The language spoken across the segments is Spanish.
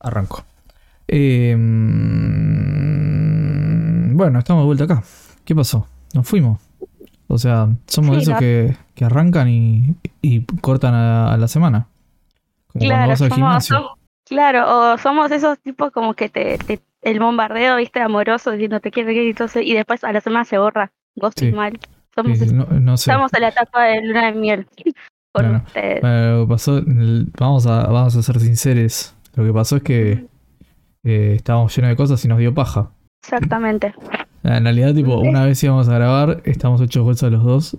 Arranco. Eh, bueno, estamos de vuelta acá. ¿Qué pasó? Nos fuimos. O sea, somos Sí, de esos que, que arrancan y, y cortan a, a la semana. Como cuando Claro, vas al somos, gimnasio. som- claro, o somos esos tipos como que te, te- el bombardeo, viste, amoroso, diciendo te quiero, y entonces, y después a la semana se borra, ghosting Sí. mal. Somos Sí, no, no sé. estamos en la etapa de luna de miel con Bueno, ustedes. Bueno, lo que pasó, el- vamos a, vamos a ser sinceros. Lo que pasó es que eh, estábamos llenos de cosas y nos dio paja. Exactamente. En realidad, tipo, una vez íbamos a grabar, estamos hechos bolsa los dos.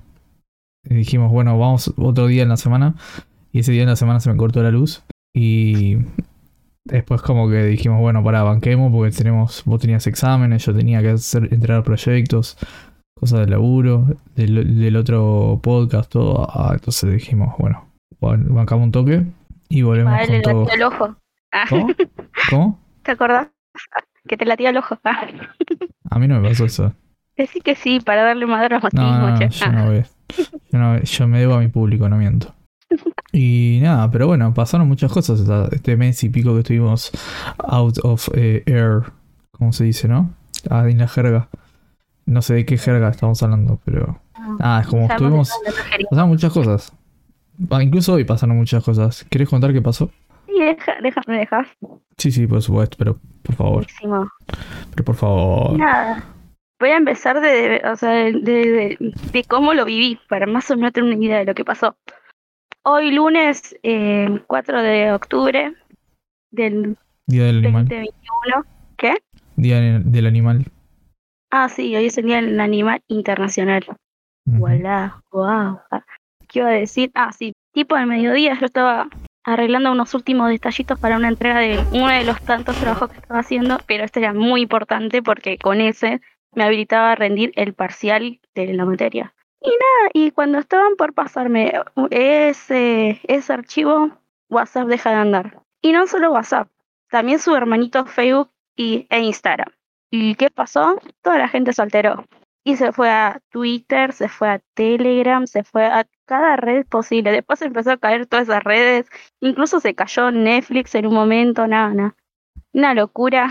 Y dijimos, bueno, vamos otro día en la semana. Y ese día en la semana se me cortó la luz. Y después como que dijimos, bueno, para banquemos porque tenemos, vos tenías exámenes, yo tenía que hacer, entregar proyectos, cosas de laburo, del, del otro podcast, todo. Ah, entonces dijimos, bueno, ban- bancamos un toque y volvemos A él le con todo. el ojo. Ah, ¿Cómo? ¿Cómo? ¿Te acordás? Que te latía el ojo. Ah. A mí no me pasó eso. Decí que sí, para darle madera a No, no, yo Ah. no voy. Yo, no- yo me debo a mi público, no miento. Y nada, pero bueno, pasaron muchas cosas este mes y pico que estuvimos out of eh, air, como se dice, ¿no? Ah, en la jerga. No sé de qué jerga estamos hablando, pero... Ah, es como estuvimos... Pasaron muchas cosas. Ah, incluso hoy pasaron muchas cosas. ¿Querés contar qué pasó? Deja, deja, me dejas. Sí, sí, por supuesto, pero por favor. Buenísimo. Pero por favor. Nada. Voy a empezar de, o sea, de, de- de cómo lo viví, para más o menos tener una idea de lo que pasó. Hoy lunes eh, 4 de octubre del Día del animal. 2021. ¿Qué? Día del animal. Ah, sí, hoy es el Día del Animal Internacional. Ujú. Voilà, wow. ¿Qué iba a decir? Ah, sí, tipo al mediodía yo estaba arreglando unos últimos detallitos para una entrega de uno de los tantos trabajos que estaba haciendo, pero este era muy importante porque con ese me habilitaba a rendir el parcial de la materia. Y nada, y cuando estaban por pasarme ese, ese archivo, WhatsApp deja de andar. Y no solo WhatsApp, también su hermanito Facebook y, e Instagram. ¿Y qué pasó? Toda la gente se alteró. Y se fue a Twitter, se fue a Telegram, se fue a cada red posible. Después empezó a caer todas esas redes. Incluso se cayó Netflix en un momento, nada, nada. Una locura.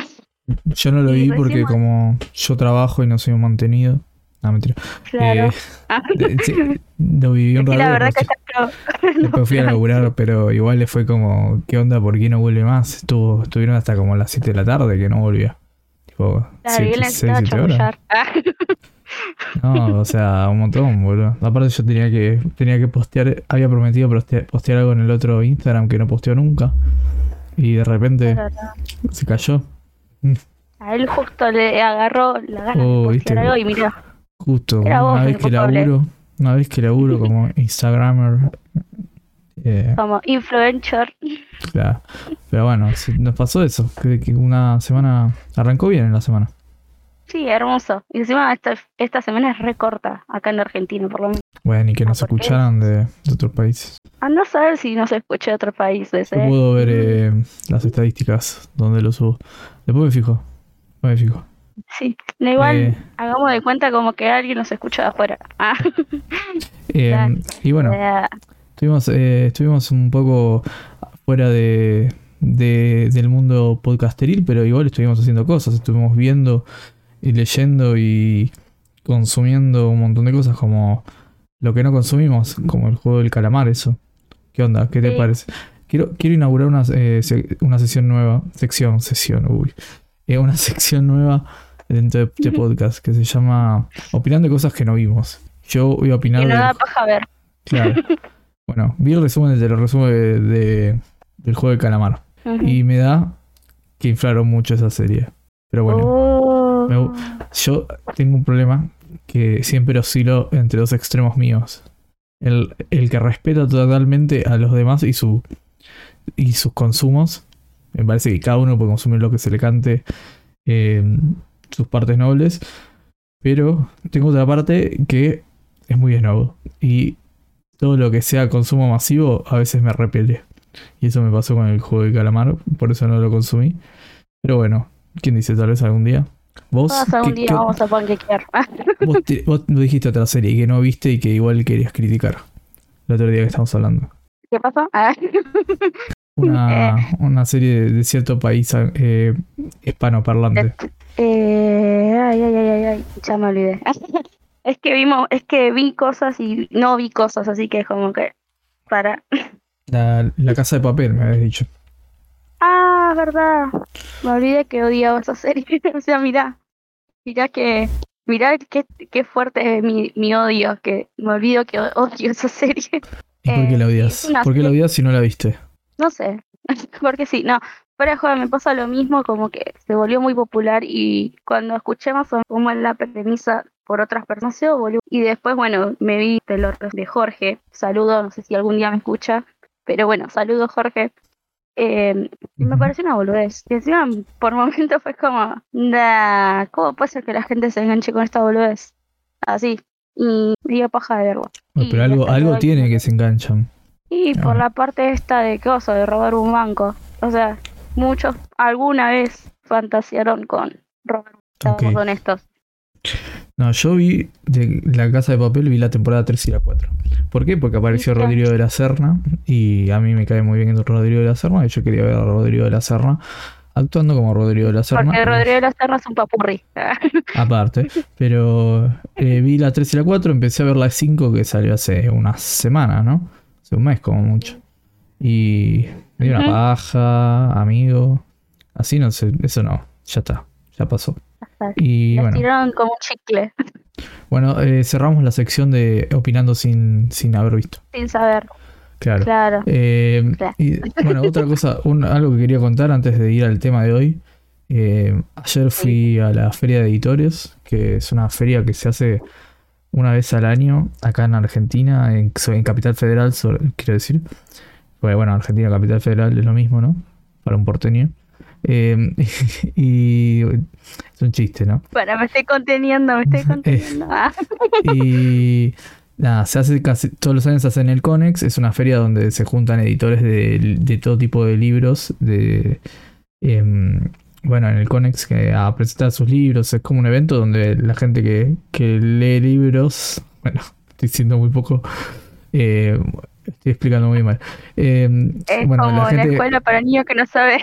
Yo no lo vi porque mo- como yo trabajo y no soy un mantenido. No, mentira. Claro. Eh, Ah. de- lo viví un rato. la verdad que después, está no, después fui a laburar, pero igual le fue como, ¿qué onda? ¿Por qué no vuelve más? Estuvo, estuvieron hasta como las 7 de la tarde que no volvía. Tipo, Claro, y él 6, necesitaba 7 horas. No, o sea, un montón, boludo. Aparte yo tenía que, tenía que postear, había prometido postear, postear algo en el otro Instagram que no posteó nunca. Y de repente se cayó. A él justo le agarró la gana Oh, de viste. postear algo y mira, Justo, vos una vez que laburo, una vez que laburo como Instagramer, eh, como influencer. claro. pero bueno, nos pasó eso, que, que una semana arrancó bien en la semana. Sí, hermoso. Y encima esta, esta semana es recorta acá en Argentina, por lo menos. Bueno, y que Ah, nos escucharan de, de otros países. A saber si no se escucha de otros países, Yo ¿eh? puedo ver eh, las estadísticas donde lo subo. Después me fijo, después me fijo. Sí. No, igual, Eh, hagamos de cuenta como que alguien nos escucha de afuera. Ah, eh, y bueno, Estuvimos, eh, estuvimos un poco fuera de, de- del mundo podcasteril, pero igual estuvimos haciendo cosas. Estuvimos viendo y leyendo y consumiendo un montón de cosas como lo que no consumimos, como el juego del calamar, eso. ¿Qué onda? ¿Qué te Sí. parece? Quiero, quiero inaugurar una, eh, una sesión nueva, sección, sesión, uy. Eh, una sección nueva dentro de, de podcast que se llama Opinando de cosas que no vimos. Yo voy a opinar y no da paja ver. Claro. Bueno, vi el resumen de los resumen de, de- del juego de calamar. Y me da que inflaron mucho esa serie. Pero bueno, Oh. Yo tengo un problema que siempre oscilo entre dos extremos míos. El, el que respeta totalmente a los demás y su y sus consumos. Me parece que cada uno puede consumir lo que se le cante eh, sus partes nobles. Pero tengo otra parte que es muy snob. Y todo lo que sea consumo masivo a veces me repele. Y eso me pasó con el juego de calamar, por eso no lo consumí. Pero bueno, ¿quién dice tal vez algún día? Vos, algún ¿qué- día vamos a panquequear. vos, te- vos dijiste otra serie que no viste y que igual querías criticar. El otro día que estamos hablando. ¿Qué pasó? Ah. Una, una serie de, de cierto país eh, hispanoparlante. Eh, ay, ay, ay, ay, ay, ya me olvidé. es que vimos, es que vi cosas y no vi cosas, así que es como que para. La, la casa de papel, me habías dicho. Verdad. Me olvidé que odiaba esa serie. o sea, mirá, mirá que, mirá qué, qué fuerte es mi, mi odio, que me olvido que odio esa serie. ¿Y por qué la Eh, odias? ¿Por qué la odias si no la viste? No sé, porque sí, no. De juego me pasa lo mismo, como que se volvió muy popular y cuando escuché más o menos cómo es la premisa por otras personas se volvió. Y después, bueno, me vi de los de Jorge, saludo, no sé si algún día me escucha, pero bueno, saludo Jorge. Eh, y me pareció una boludez. Y encima, por momentos fue como, nah, ¿cómo puede ser que la gente se enganche con esta boludez? Así. Y dio paja de. Bueno, Y pero algo, algo tiene que se enganchan. y por Ah. la parte esta de cosa, de robar un banco. O sea, muchos alguna vez fantasearon con robar un banco, seamos Ok. honestos. No, yo vi de La Casa de Papel, vi la temporada 3 y la 4. ¿Por qué? Porque apareció. Rodrigo de la Serna y a mí me cae muy bien Rodrigo de la Serna y yo quería ver a Rodrigo de la Serna actuando como Rodrigo de la Serna. Porque Rodrigo de la Serna es un papurri. Aparte, pero eh, vi la 3 y la 4, empecé a ver la 5 que salió hace unas semanas, ¿no? Hace un mes como mucho. Y me dio una paja, amigo. Así no sé, eso no, ya está, ya pasó. Y bueno. tiraron como un chicle, Bueno, eh, cerramos la sección de opinando sin, sin haber visto. sin saber. Claro. Claro. Eh, Claro. y bueno, otra cosa, un- algo que quería contar antes de ir al tema de hoy. Eh, ayer fui a la feria de editores, que es una feria que se hace una vez al año acá en Argentina, en, en Capital Federal, sobre- quiero decir. Pues bueno, Argentina, Capital Federal es lo mismo, ¿no? Para un porteño. Eh, y es un chiste, ¿no? Bueno, me estoy conteniendo, me estoy conteniendo. Ah, Y nada, se hace casi todos los años se hace en el Conex, es una feria donde se juntan editores de, de todo tipo de libros, de em, bueno, en el Conex que a presentar sus libros, es como un evento donde la gente que, que lee libros, bueno, estoy diciendo muy poco, eh, estoy explicando muy mal. Em, es bueno, como la escuela para niños que no saben.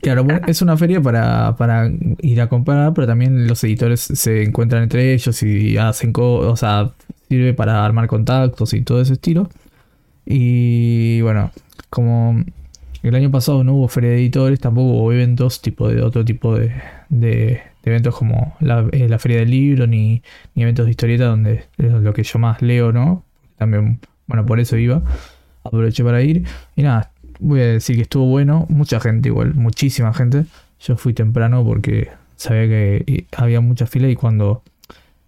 Claro, bueno, es una feria para, para ir a comprar, pero también los editores se encuentran entre ellos y hacen cosas, o sea, sirve para armar contactos y todo ese estilo. Y bueno, como el año pasado no hubo feria de editores, tampoco hubo eventos tipo de otro tipo de, de- de eventos como la, eh, la feria del libro, ni, ni eventos de historieta donde es lo que yo más leo, ¿no? También, bueno, por eso iba, aproveché para ir. Y nada, voy a decir que estuvo bueno, mucha gente igual, muchísima gente. Yo fui temprano porque sabía que había mucha fila y cuando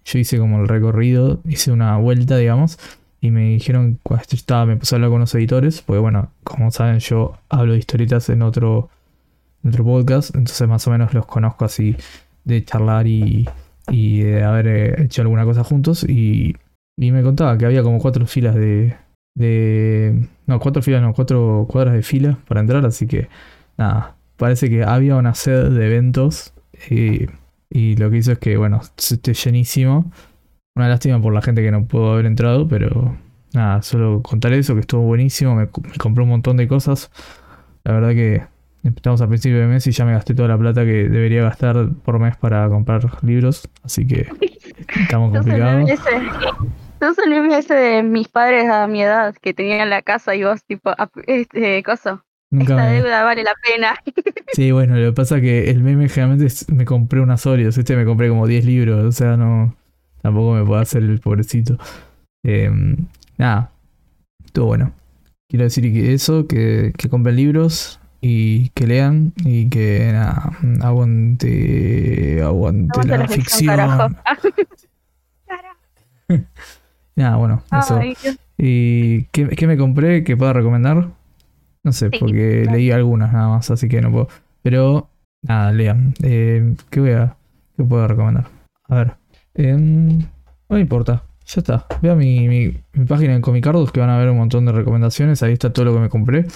yo hice como el recorrido, hice una vuelta, digamos, y me dijeron, cuando estaba, me puse a hablar con los editores, porque bueno, como saben, yo hablo de historietas en otro, en otro podcast, entonces más o menos los conozco así de charlar y, y de haber hecho alguna cosa juntos, y, y me contaba que había como cuatro filas de, de... No, cuatro filas, no, cuatro cuadras de fila para entrar, así que nada, parece que había una sed de eventos eh, y lo que hizo es que, bueno, esté llenísimo. Una lástima por la gente que no pudo haber entrado, pero nada, solo contar eso, que estuvo buenísimo, me, me compré un montón de cosas. La verdad que estamos a principio de mes y ya me gasté toda la plata que debería gastar por mes para comprar libros, así que estamos complicados. El meme ese de mis padres a mi edad que tenían la casa y vos tipo, este, coso. Nunca Esta me... deuda vale la pena. Sí, bueno, lo que pasa es que el meme generalmente es- me compré unas Oreos, este me compré como 10 libros, o sea, no, tampoco me puedo hacer el pobrecito. Em, nada, todo bueno. Quiero decir que eso, que, que compren libros y que lean y que nada, aguante, aguante la ficción, ficción. carajo. Nada, bueno, eso. Ay. ¿Y qué, qué me compré que pueda recomendar? No sé, Sí, porque claro. leí algunas nada más, así que no puedo. Pero, nada, lean. Eh, ¿Qué voy a, qué puedo recomendar? A ver. em, no me importa, ya está. Vean mi, mi, mi página en Comicardos que van a ver un montón de recomendaciones. Ahí está todo lo que me compré.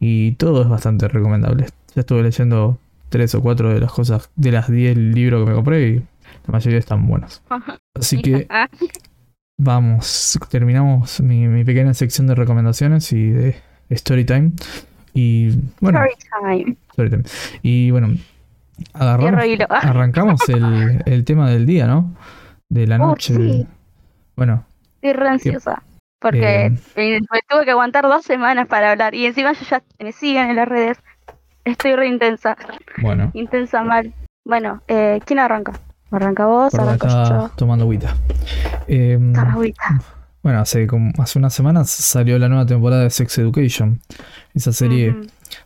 Y todo es bastante recomendable. Ya estuve leyendo tres o cuatro de las cosas, de las 10 libros que me compré y la mayoría están buenos. Así que Ah, Vamos, terminamos mi, mi pequeña sección de recomendaciones y de story time. Y bueno, Story time. story time. Y bueno, agarramos, hilo. arrancamos el, el tema del día, ¿no? De la Oh, noche. sí. Bueno, Estoy re ansiosa. Porque eh, me tuve que aguantar dos semanas para hablar. Y encima yo ya me siguen en las redes. Estoy re intensa. bueno. Intensa mal. Bueno, eh, ¿quién arranca? ¿Arranca vos? Por ¿Arranco yo? tomando agüita. Toma agüita. bueno, hace como hace unas semanas salió la nueva temporada de Sex Education. Esa serie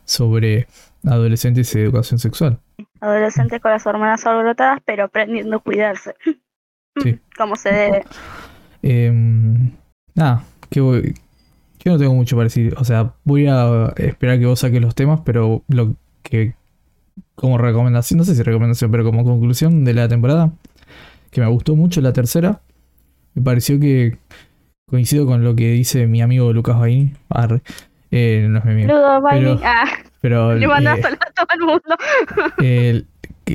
sobre adolescentes y educación sexual. Adolescente con las hormonas alborotadas, pero aprendiendo a cuidarse. Sí. Como se debe. Em, nada, que voy- yo no tengo mucho para decir. O sea, voy a esperar que vos saques los temas, pero lo que como recomendación, no sé si recomendación, pero como conclusión de la temporada, que me gustó mucho la tercera, me pareció que coincido con lo que dice mi amigo Lucas Baini. Eh, no es mi amigo. Ludo. Pero- Ah, Pero le mandás eh, a todo el mundo. el-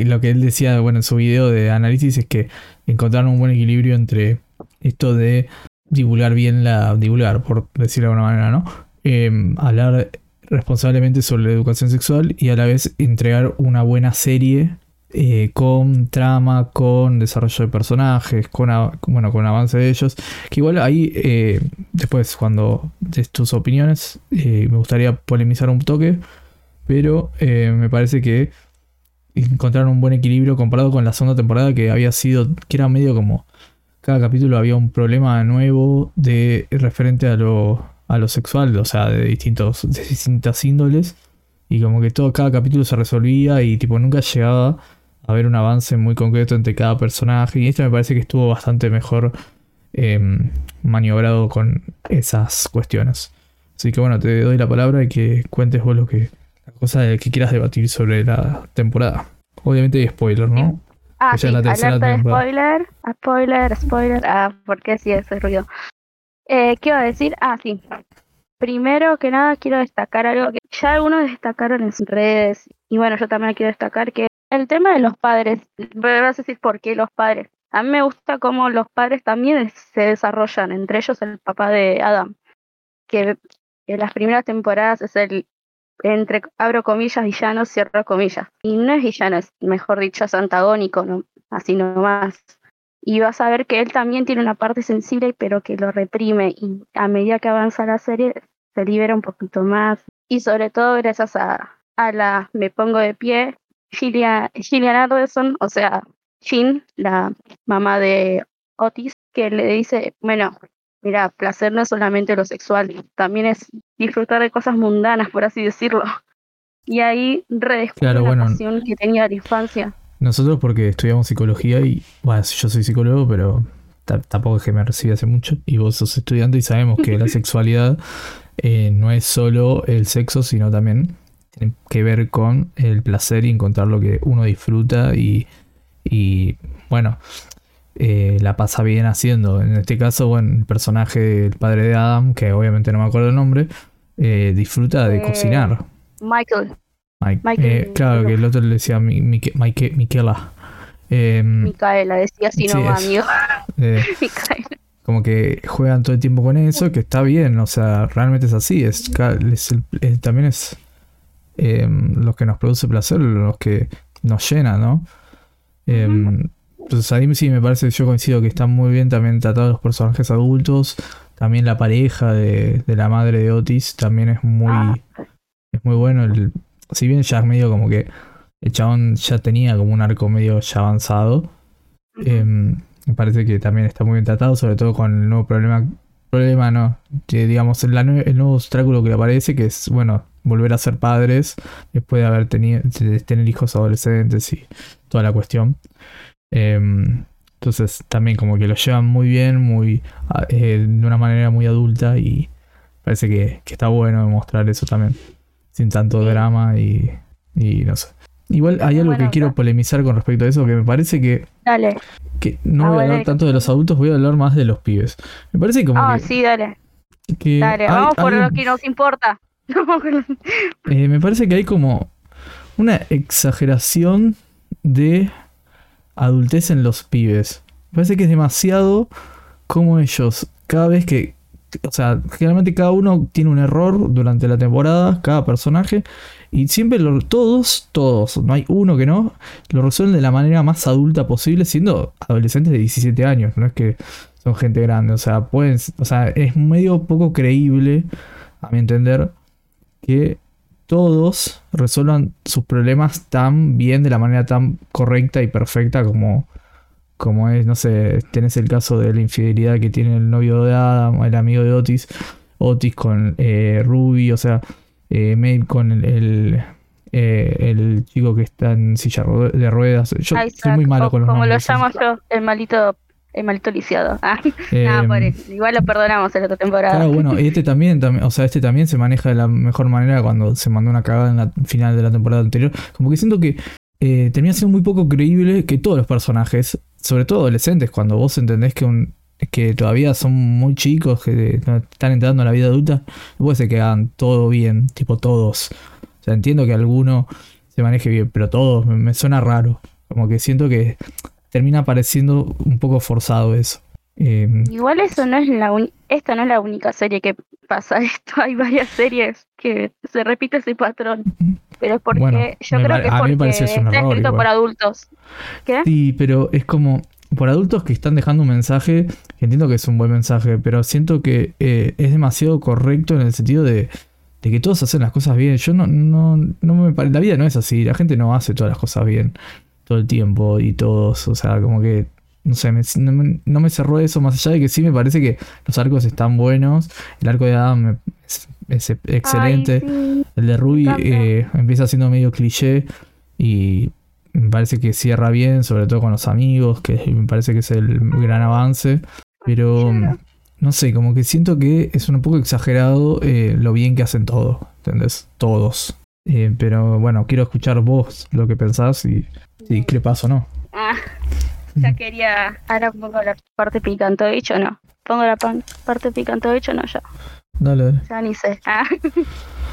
lo que él decía, bueno, en su video de análisis es que encontraron un buen equilibrio entre esto de divulgar bien la. divulgar, por decirlo de alguna manera, ¿no? Eh, hablar responsablemente sobre la educación sexual y a la vez entregar una buena serie eh, con trama, con desarrollo de personajes, con, bueno, con avance de ellos. Que igual ahí, eh, después, cuando des tus opiniones, eh, me gustaría polemizar un toque, pero me parece que encontraron un buen equilibrio comparado con la segunda temporada que había sido, que era medio como cada capítulo había un problema nuevo de referente a lo, a lo sexual, o sea, de distintos, de distintas índoles, y como que todo, cada capítulo se resolvía y tipo nunca llegaba a haber un avance muy concreto entre cada personaje, y esto me parece que estuvo bastante mejor em, maniobrado con esas cuestiones. Así que bueno, te doy la palabra y que cuentes vos lo que, la cosa de que quieras debatir sobre la temporada. Obviamente hay spoiler, ¿no? Ah, sí, la alerta de spoiler, spoiler, spoiler. Ah, ¿por qué sí ese ruido? Eh, ¿Qué iba a decir? Ah, sí. Primero que nada quiero destacar algo que ya algunos destacaron en sus redes y bueno, yo también quiero destacar que el tema de los padres, vas a decir por qué los padres. A mí me gusta cómo los padres también se desarrollan, entre ellos el papá de Adam, que en las primeras temporadas es el, entre abro comillas, villano, cierro comillas. Y no es villano, es mejor dicho, es antagónico, ¿no? así nomás. Y vas a ver que él también tiene una parte sensible, pero que lo reprime. Y a medida que avanza la serie, se libera un poquito más. Y sobre todo gracias a, a la Me Pongo de Pie, Gillian, Gillian Anderson, o sea, Jean, la mamá de Otis, que le dice, bueno, mira, placer no es solamente lo sexual, también es disfrutar de cosas mundanas, por así decirlo. Y ahí redescubre Claro, una bueno. pasión que tenía de la infancia. Nosotros porque estudiamos psicología y, bueno, yo soy psicólogo, pero ta- tampoco es que me recibí hace mucho. Y vos sos estudiante y sabemos que la sexualidad eh, no es solo el sexo, sino también tiene que ver con el placer y encontrar lo que uno disfruta y, y bueno, eh, la pasa bien haciendo. En este caso, bueno, el personaje del padre de Adam, que obviamente no me acuerdo el nombre, eh, disfruta de cocinar. Michael, Mike. Michael- Eh, claro, que el otro le decía Mi- Mike- Mike- Miquela. Em, Micaela, decía así Sí, nomás, amigo. eh, Micaela. como que juegan todo el tiempo con eso, que está bien, o sea, realmente es así. Es, es es- también es em, lo que nos produce placer, los que nos llena, ¿no? Em, Entonces ahí sí me parece, yo coincido que están muy bien también tratados los personajes adultos. También la pareja de, de la madre de Otis también es muy, Ah. es muy bueno. El, si bien ya es medio como que el chabón ya tenía como un arco medio ya avanzado. Em, me parece que también está muy bien tratado, sobre todo con el nuevo problema. Problema no, que digamos, el nuevo obstáculo que le aparece, que es, bueno, volver a ser padres después de haber tenido, de tener hijos adolescentes y toda la cuestión. Em, entonces, también como que lo llevan muy bien, muy a- eh, de una manera muy adulta y parece que, que está bueno mostrar eso también, sin tanto Sí. drama y, y no sé. Igual hay algo que quiero polemizar con respecto a eso, que me parece que Dale. que no Ah, voy a hablar tanto de los adultos, voy a hablar más de los pibes. Me parece como Ah, que, sí, dale. que Dale, hay- vamos por hay lo que nos importa. eh, me parece que hay como una exageración de adultez en los pibes. Me parece que es demasiado como ellos, cada vez que o sea, generalmente cada uno tiene un error durante la temporada, cada personaje, y siempre todos, todos, no hay uno que no, lo resuelven de la manera más adulta posible, siendo adolescentes de 17 años, no es que son gente grande, o sea, pueden, o sea, es medio poco creíble, a mi entender, que todos resuelvan sus problemas tan bien, de la manera tan correcta y perfecta como, como es, no sé, tenés el caso de la infidelidad que tiene el novio de Adam, el amigo de Otis, Otis con eh, Ruby, o sea, eh, Maeve con el, el, eh, el chico que está en silla de ruedas. Yo soy muy malo con los como lo llamo yo, el malito, el malito lisiado. Ah, Eh, nada, pobre. Igual lo perdonamos en la otra temporada. Claro, bueno, este también, también, o sea, este también se maneja de la mejor manera cuando se mandó una cagada en la final de la temporada anterior. Como que siento que eh, termina siendo muy poco creíble que todos los personajes, sobre todo adolescentes, cuando vos entendés que un que todavía son muy chicos, que están entrando a la vida adulta, no puede ser que hagan todo bien, tipo todos. O sea, entiendo que alguno se maneje bien, pero todos me, me suena raro. Como que siento que termina pareciendo un poco forzado eso. Eh, Igual eso no es la esta no es la única serie que pasa esto. Hay varias series que se repite ese patrón. Pero es porque Bueno, yo creo que es me porque está error escrito igual. por adultos. ¿Qué? Sí, pero es como por adultos que están dejando un mensaje, que entiendo que es un buen mensaje, pero siento que eh, es demasiado correcto en el sentido de, de que todos hacen las cosas bien. Yo no, no, no me la vida no es así, la gente no hace todas las cosas bien todo el tiempo y todos, o sea, como que no sé, me- no, me, no me cerró eso, más allá de que sí me parece que los arcos están buenos, el arco de Adam es, es excelente. Ay, sí. El de Ruby eh, empieza siendo medio cliché y me parece que cierra bien, sobre todo con los amigos, que me parece que es el gran avance. Pero no sé, como que siento que es un poco exagerado eh, lo bien que hacen todo, ¿entendés? Todos. Eh, pero bueno, quiero escuchar vos lo que pensás y si qué pasa o no. Ah, ya quería. Ahora pongo la parte picante de hecho no. Pongo la pan- parte picante de hecho no ya. Dale, dale. Ya ni sé. Ah.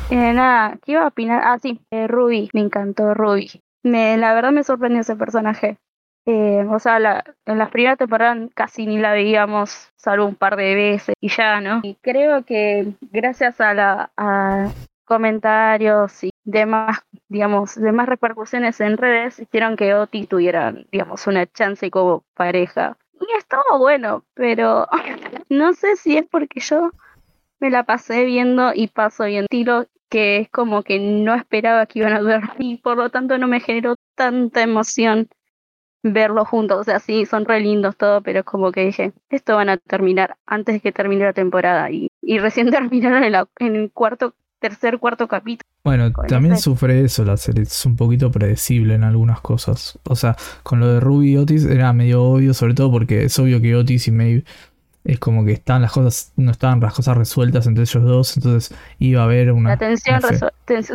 Eh, nada, ¿qué iba a opinar? Ah, sí, eh, Ruby, me encantó Ruby. Me, la verdad me sorprendió ese personaje. Eh, o sea, la, en las primeras temporadas casi ni la veíamos, salvo un par de veces y ya, ¿no? Y creo que gracias a la a comentarios y demás, digamos, demás repercusiones en redes, hicieron que Oti tuviera, digamos, una chance como pareja. Y estuvo bueno, pero no sé si es porque yo me la pasé viendo y paso bien tiro que es como que no esperaba que iban a ver y por lo tanto no me generó tanta emoción verlos juntos. O sea, sí, son re lindos todo, pero como que dije, esto van a terminar antes de que termine la temporada y, y recién terminaron en, la- en el cuarto, tercer, cuarto capítulo. Bueno, también sufre eso la serie, es un poquito predecible en algunas cosas. O sea, con lo de Ruby y Otis era medio obvio, sobre todo porque es obvio que Otis y Maeve es como que están las cosas, no estaban las cosas resueltas entre ellos dos, entonces iba a haber una... La tensión,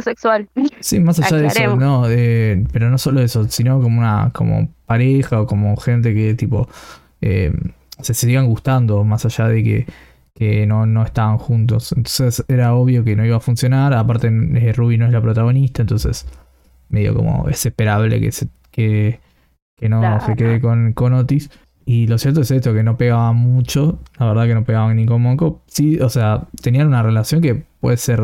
sexual. Sí, más allá de eso, no, eh, pero no solo eso, sino como una como pareja o como gente que tipo eh, se sigan gustando, más allá de que, que no, no estaban juntos. Entonces era obvio que no iba a funcionar, aparte eh, Ruby no es la protagonista, entonces medio como es esperable que se, que, que no Claro. se quede con, con Otis. Y lo cierto es esto, que no pegaban mucho, la verdad que no pegaban ni con Monco. Sí, o sea, tenían una relación que puede ser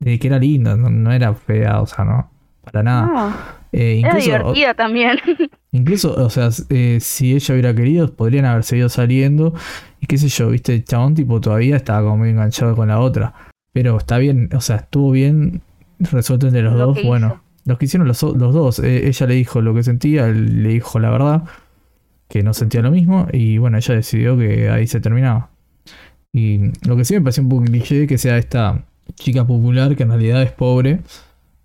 de que era linda, no, no era fea, o sea, no, para nada. Eh, era incluso, divertida también. incluso, o sea, eh, si ella hubiera querido, podrían haber seguido saliendo. Y qué sé yo, viste, el chabón tipo todavía estaba como muy enganchado con la otra. Pero está bien, o sea, estuvo bien resuelto entre los Lo dos. Bueno, hizo. los que hicieron los, los dos, eh, ella le dijo lo que sentía, él le dijo la verdad, que no sentía lo mismo. Y bueno, ella decidió que ahí se terminaba. Y lo que sí me pareció un poco cliché que sea esta chica popular que en realidad es pobre.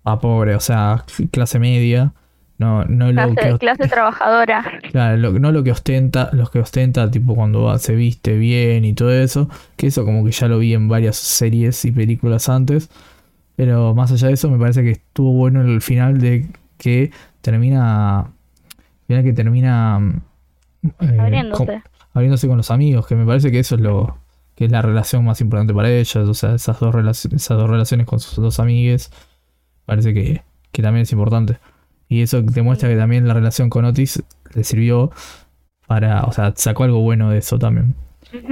A pobre, o sea, clase media. No, no lo que Clase, trabajadora. Claro, lo- no lo que ostenta, los que ostenta, tipo cuando va- se viste bien y todo eso, que eso como que ya lo vi en varias series y películas antes, pero más allá de eso me parece que estuvo bueno el final de que termina, final que termina eh, con- Abriéndose. abriéndose con los amigos, que me parece que eso es lo que es la relación más importante para ellas, o sea, esas dos, relaciones esas dos relaciones con sus dos amigues, parece que, que también es importante. Y eso demuestra que también la relación con Otis le sirvió para, o sea, sacó algo bueno de eso también,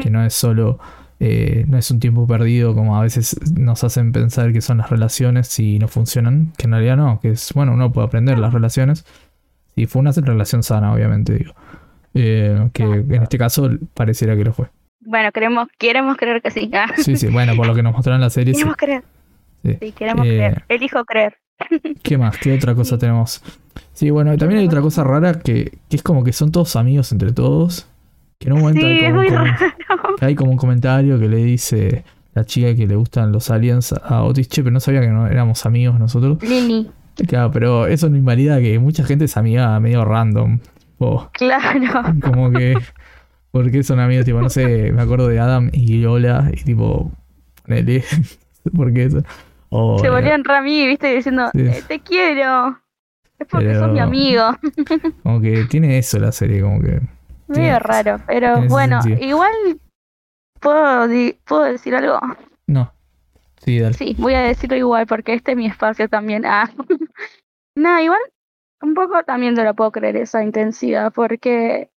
que no es solo eh, no es un tiempo perdido como a veces nos hacen pensar que son las relaciones si no funcionan, que en realidad no, que es, bueno, uno puede aprender las relaciones. Y fue una relación sana, obviamente, digo. Eh, que en este caso pareciera que lo fue. Bueno, queremos, queremos creer que sí. Ah. Sí, sí, bueno, por lo que nos mostraron en la serie. Queremos sí. creer. Sí. Sí, queremos Eh, creer. Elijo creer. ¿Qué más? ¿Qué otra cosa tenemos? Sí, bueno, también hay otra cosa rara que, que es como que son todos amigos entre todos. Que en un momento Sí, hay, como un muy comen- raro. que hay como un comentario que le dice la chica que le gustan los aliens a Otis, che, pero no sabía que no éramos amigos nosotros. Lili, Claro, pero eso no invalida que mucha gente es amiga medio random. O claro. como que. Porque son amigos, tipo, no sé, me acuerdo de Adam y Lola, y tipo, ponele, ¿por qué eso? O, Se volvían Rami, viste, diciendo, Sí. "Eh, te quiero. Es porque Pero- sos mi amigo. como que tiene eso la serie, como que. Medio raro, pero bueno, sentido. igual puedo, puedo decir algo. No. Sí, dale. Sí, voy a decirlo igual porque este es mi espacio también. Ah. no, igual un poco también te lo puedo creer esa intensidad porque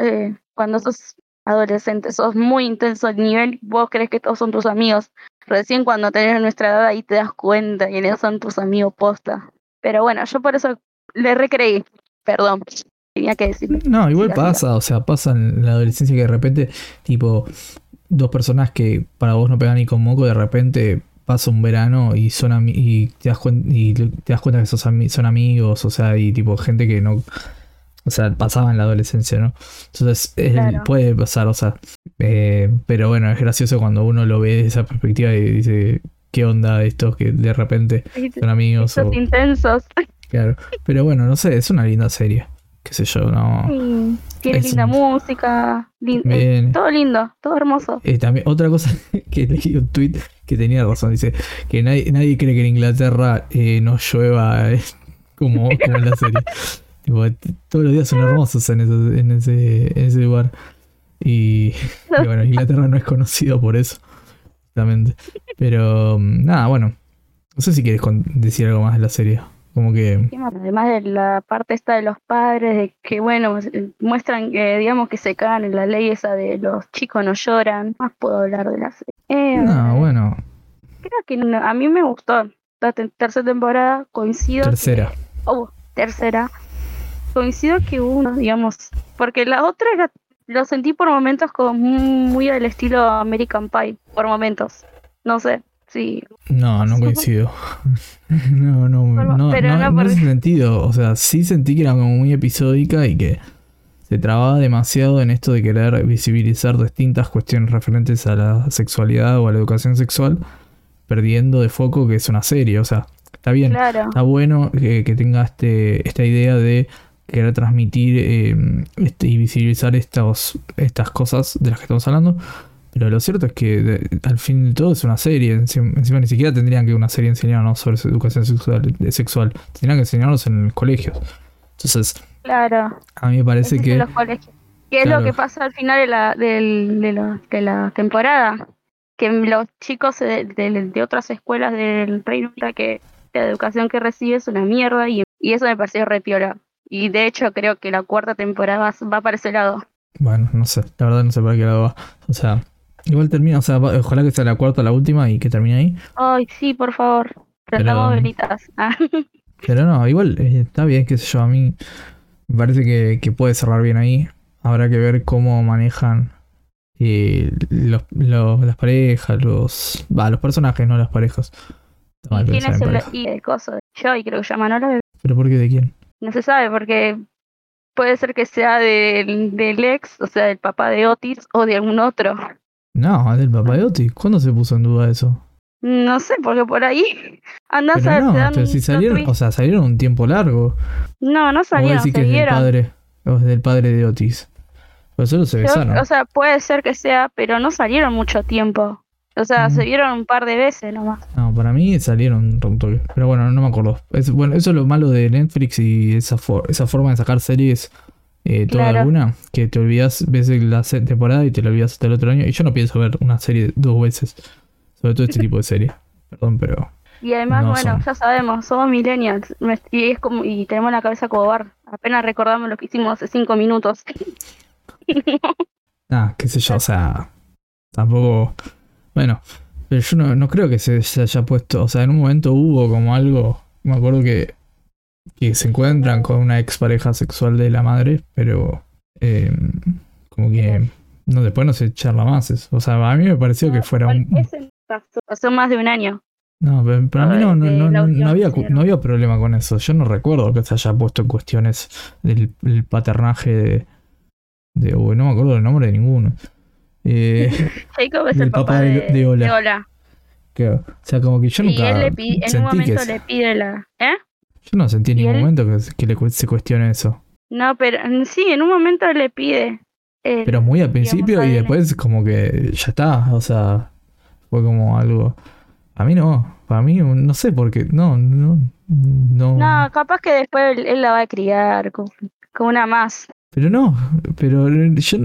eh, cuando sos adolescente sos muy intenso al nivel, vos crees que todos son tus amigos. Recién cuando tenés nuestra edad ahí te das cuenta quiénes son tus amigos posta. Pero bueno, yo por eso le recreí. Perdón, tenía que decirlo. No, igual pasa, o sea, pasa en la adolescencia que de repente, tipo, dos personas que para vos no pegan ni con moco, de repente pasa un verano y son y te das cuenta y te das cuenta que sos ami- son amigos, o sea, y tipo gente que no o sea, pasaba en la adolescencia, ¿no? Entonces, es- Claro. puede pasar, o sea, eh, pero bueno, es gracioso cuando uno lo ve desde esa perspectiva y dice, ¿qué onda estos que de repente son amigos? Esos O, intensos. claro. Pero bueno, no sé, es una linda serie, qué sé yo, no. Sí, Tiene Es linda música, lin- eh, Bien. todo lindo, todo hermoso. Eh, también, otra cosa que leí un tweet que tenía razón, dice que nadie, nadie cree que en Inglaterra eh, no llueva eh, como, como en la serie. Tipo, todos los días son hermosos en ese, en ese, en ese lugar. Y, y bueno, Inglaterra no es conocido por eso, justamente. Pero mm, nada, bueno. No sé si quieres decir algo más de la serie. Como que... Además de la parte esta de los padres, de que bueno, muestran que digamos que se cagan en la ley esa de los chicos no lloran. Más puedo hablar de la serie. Eh, No, bueno, Creo que no- a mí me gustó la te- tercera temporada, coincido. que- tercera. oh, tercera. Coincido que uno, digamos, porque la otra era, lo sentí por momentos como muy, al estilo American Pie, por momentos. No sé, sí. No, no coincido. No, no, Bueno, no, pero no, no no en ese porque- sentido. O sea, sí sentí que era como muy episódica y que se trababa demasiado en esto de querer visibilizar distintas cuestiones referentes a la sexualidad o a la educación sexual, perdiendo de foco que es una serie. O sea, está bien, Claro. está bueno que, que tenga este, esta idea de querer transmitir eh, este, y visibilizar estos, estas cosas de las que estamos hablando. Pero lo cierto es que de- al fin de todo es una serie. Encima, encima ni siquiera tendrían que una serie enseñarnos sobre su educación sexual, de- sexual. Tendrían que enseñarnos en el colegio. Entonces, Claro. a mí me parece es que... los colegios. ¿Qué es Claro. lo que pasa al final de la, del- de, la, de la temporada? Que los chicos de, de- de otras escuelas del Reino Unido que la educación que recibe es una mierda y, y eso me pareció re piola. Y de hecho creo que la cuarta temporada va, para ese lado. Bueno, no sé. La verdad no sé para qué lado va. O sea, igual termina. O sea, ojalá que sea la cuarta la última y que termine ahí. Ay, sí, por favor. Prendamos Pero- velitas. Ah, Pero no, igual eh, está bien, qué sé yo. A mí me parece que, que puede cerrar bien ahí. Habrá que ver cómo manejan eh, los, los- las parejas, los. Va, los personajes, no las parejas. Mal ¿Y quién es el, pareja. y el coso? Yo, y creo que llama Nora. ¿Pero por qué de quién? No se sabe porque puede ser que sea del, del ex, o sea, del papá de Otis o de algún otro. No, del papá de Oti. ¿Cuándo se puso en duda eso? No sé, porque por ahí andás a Pero ver, no, dan pero si salieron, o sea, salieron un tiempo largo. No, no salieron, decir se que es del padre, o es del padre de Otis. Pero solo se Yo- besaron. o sea, puede ser que sea, pero no salieron mucho tiempo. O sea, Mm. se vieron un par de veces nomás. No, para mí salieron. Pero bueno, no me acuerdo. Es, bueno, eso es lo malo de Netflix y esa, for- esa forma de sacar series eh, toda Claro. alguna. Que te olvidas, ves la temporada y te la olvidas hasta el otro año. Y yo no pienso ver una serie dos veces. Sobre todo este tipo de serie. Perdón, pero. Y además, No bueno, son. ya sabemos, somos millennials. Y es como, y tenemos la cabeza como bar. Apenas recordamos lo que hicimos hace cinco minutos. Ah, qué sé yo, o sea. tampoco. Bueno, pero yo no, no creo que se, se haya puesto. O sea, en un momento hubo como algo. Me acuerdo que, que se encuentran con una expareja sexual de la madre, pero. eh, como que. No, después no se charla más. eso. O sea, a mí me pareció que fuera un. Pasó, más de un año. No, pero para mí no, no, no, no, había, no había problema con eso. Yo no recuerdo que se haya puesto en cuestiones del el paternaje de. de no me acuerdo del nombre de ninguno. Eh, Jacob es Del el papá, papá de- de, Ola. de Ola. que- o sea, como que yo y nunca él le en un sentí que. momento se- le pide la. ¿Eh? Yo no sentí en ningún él- momento que, que le se cuestione eso. No, pero mm, sí, en un momento le pide. Pero muy al principio y después como que ya está. O sea, fue como algo. A mí no. Para mí, no sé por qué. No, no. No. No, capaz que después él, él la va a criar como, como una más. Pero no, pero yo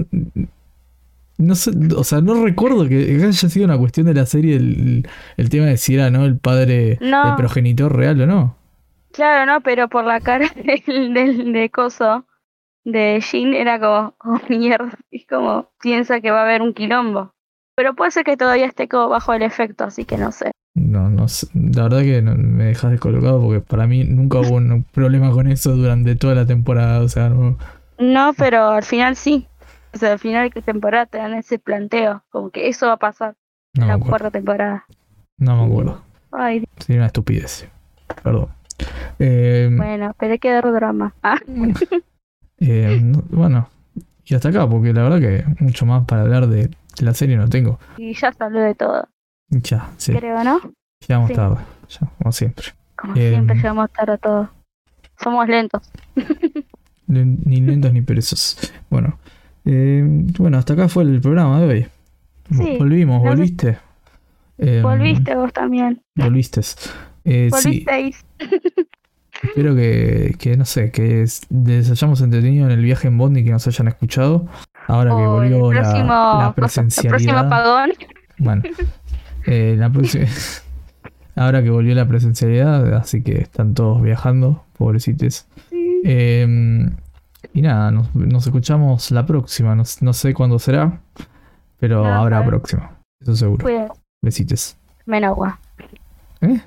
no sé, o sea, no recuerdo que haya sido una cuestión de la serie el, el tema de si era no el padre, No. el progenitor real o no. Claro, no, pero por la cara del, del de coso de Jin era como, oh mierda, es como piensa que va a haber un quilombo. Pero puede ser que todavía esté como bajo el efecto, así que no sé. No, no sé, la verdad que no- me dejas descolocado porque para mí nunca hubo un problema con eso durante toda la temporada, o sea, no, No, pero al final sí. O sea, al final de temporada te dan ese planteo, como que eso va a pasar no en la cuarta temporada. no me acuerdo, Ay, sería una estupidez, perdón. Eh, bueno, pero hay que dar drama. Ah, eh, no- bueno, y hasta acá, porque la verdad que mucho más para hablar de la serie no tengo. y ya salió de todo, Ya, sí. creo, ¿no? Llegamos Sí. tarde, ya, como siempre. Como Em. siempre llegamos tarde a todo. Somos lentos. Ni ni lentos ni perezosos. Bueno, eh, bueno, hasta acá fue el programa de hoy. Sí, Volvimos, volviste. Em, Volviste vos también. Volviste. Eh, sí, Volvisteis. espero que, que, no sé, que es- les hayamos entretenido en el viaje en Bondi, que nos hayan escuchado. Ahora que O el volvió la- próximo, la, el presencialidad. apagón. Bueno, eh, la próxima. Ahora que volvió la presencialidad, así que están todos viajando, pobrecitos. Eh, y nada, nos, nos escuchamos la próxima. No, no sé cuándo será, pero No, habrá próxima. Eso seguro. Cuídense. Besitos. Men agua. ¿Eh?